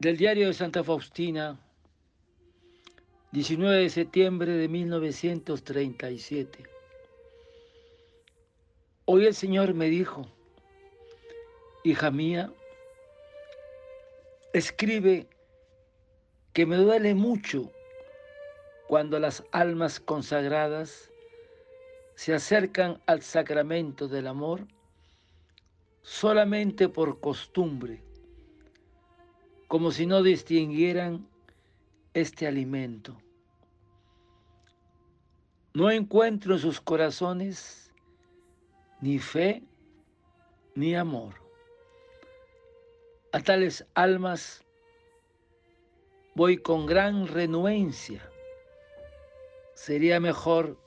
Del diario de Santa Faustina, 19 de septiembre de 1937. Hoy el Señor me dijo, hija mía, escribe que me duele mucho cuando las almas consagradas se acercan al sacramento del amor solamente por costumbre como si no distinguieran este alimento. No encuentro en sus corazones ni fe ni amor. A tales almas voy con gran renuencia. Sería mejor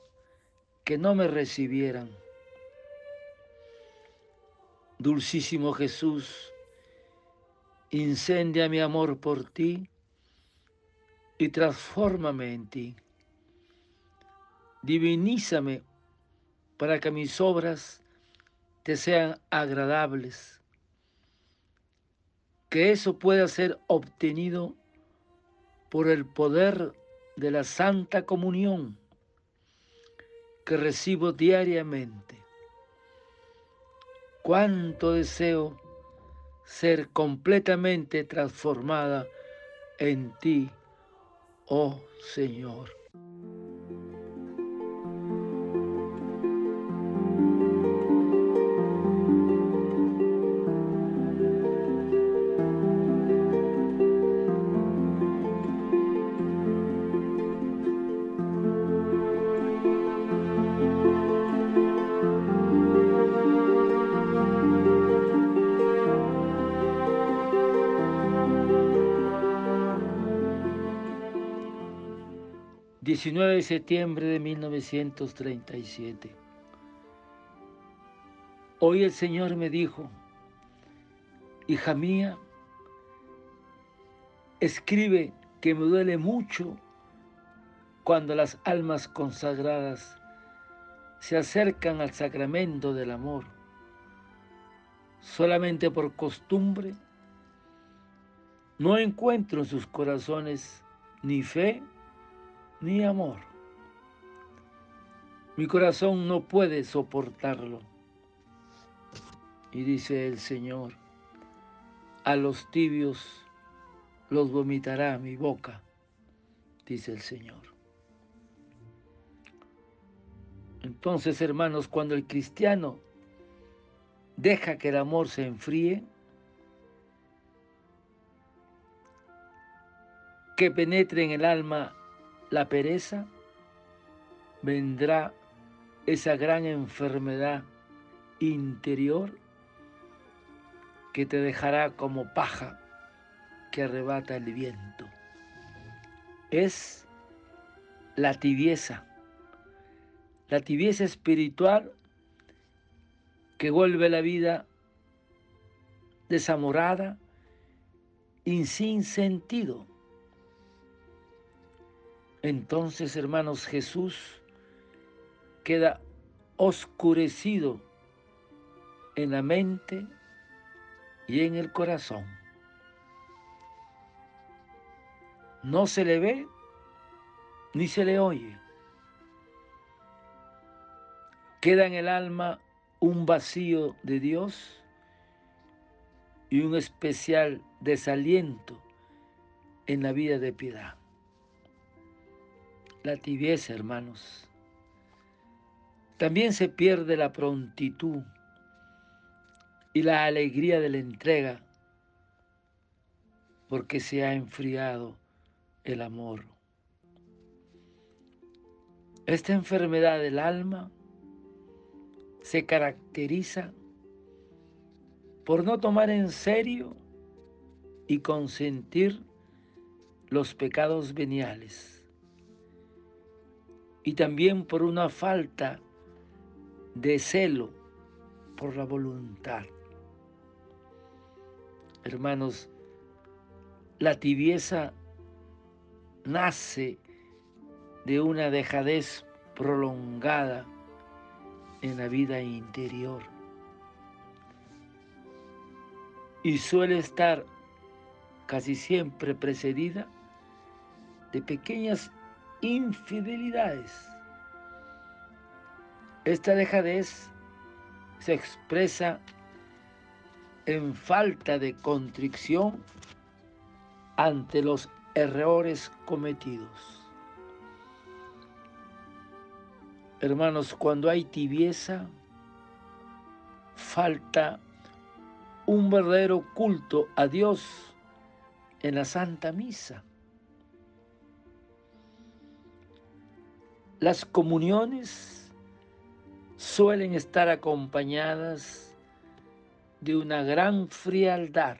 que no me recibieran. Dulcísimo Jesús, incendia mi amor por ti y transfórmame en ti. Divinízame para que mis obras te sean agradables. Que eso pueda ser obtenido por el poder de la Santa Comunión que recibo diariamente. Cuánto deseo ser completamente transformada en ti, oh Señor. 19 de septiembre de 1937. Hoy el Señor me dijo, hija mía, escribe que me duele mucho cuando las almas consagradas se acercan al sacramento del amor, solamente por costumbre, no encuentro en sus corazones ni fe ni amor. Mi corazón no puede soportarlo. Y dice el Señor, a los tibios los vomitará mi boca, dice el Señor. Entonces, hermanos, cuando el cristiano deja que el amor se enfríe, que penetre en el alma la pereza, vendrá esa gran enfermedad interior que te dejará como paja que arrebata el viento. Es la tibieza, la tibieza espiritual que vuelve la vida desamorada y sin sentido. Entonces, hermanos, Jesús queda oscurecido en la mente y en el corazón. No se le ve ni se le oye. Queda en el alma un vacío de Dios y un especial desaliento en la vida de piedad la tibieza, hermanos. También se pierde la prontitud y la alegría de la entrega porque se ha enfriado el amor. Esta enfermedad del alma se caracteriza por no tomar en serio y consentir los pecados veniales y también por una falta de celo por la voluntad. Hermanos, la tibieza nace de una dejadez prolongada en la vida interior y suele estar casi siempre precedida de pequeñas infidelidades. Esta dejadez se expresa en falta de contrición ante los errores cometidos. Hermanos, cuando hay tibieza, falta un verdadero culto a Dios en la Santa Misa. Las comuniones suelen estar acompañadas de una gran frialdad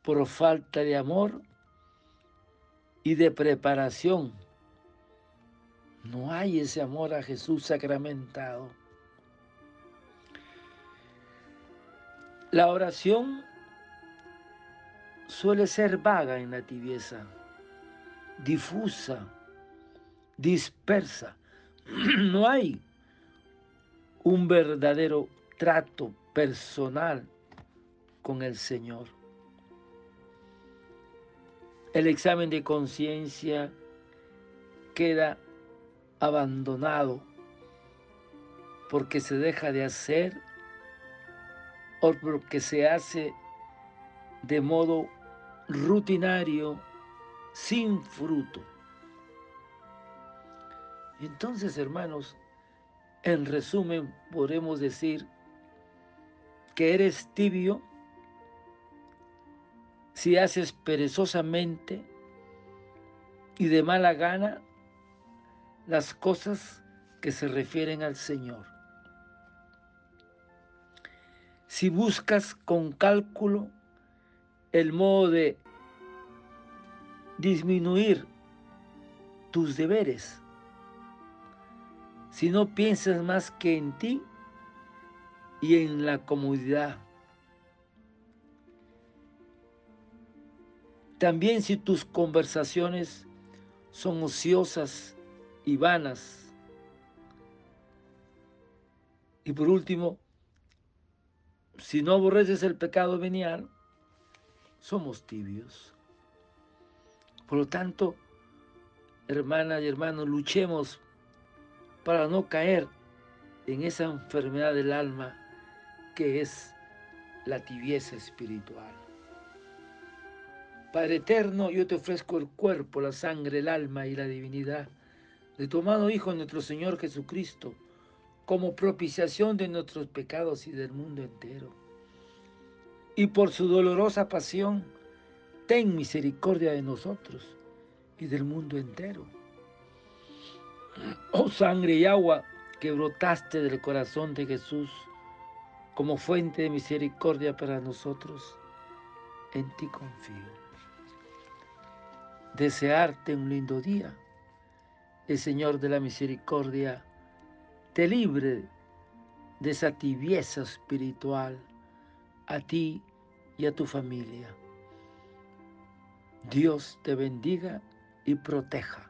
por falta de amor y de preparación. No hay ese amor a Jesús sacramentado. La oración suele ser vaga en la tibieza, difusa, dispersa. No hay un verdadero trato personal con el Señor. El examen de conciencia queda abandonado porque se deja de hacer o porque se hace de modo rutinario, sin fruto. Entonces, hermanos, en resumen, podemos decir que eres tibio si haces perezosamente y de mala gana las cosas que se refieren al Señor. Si buscas con cálculo el modo de disminuir tus deberes, si no piensas más que en ti y en la comodidad También si tus conversaciones son ociosas y vanas. Y por último, si no aborreces el pecado venial, somos tibios. Por lo tanto, hermanas y hermanos, luchemos para no caer en esa enfermedad del alma que es la tibieza espiritual. Padre eterno, yo te ofrezco el cuerpo, la sangre, el alma y la divinidad de tu amado Hijo nuestro Señor Jesucristo, como propiciación de nuestros pecados y del mundo entero. Y por su dolorosa pasión, ten misericordia de nosotros y del mundo entero. Oh sangre y agua que brotaste del corazón de Jesús como fuente de misericordia para nosotros, en ti confío desearte un lindo día. El Señor de la Misericordia te libre de esa tibieza espiritual a ti y a tu familia. Dios te bendiga y proteja.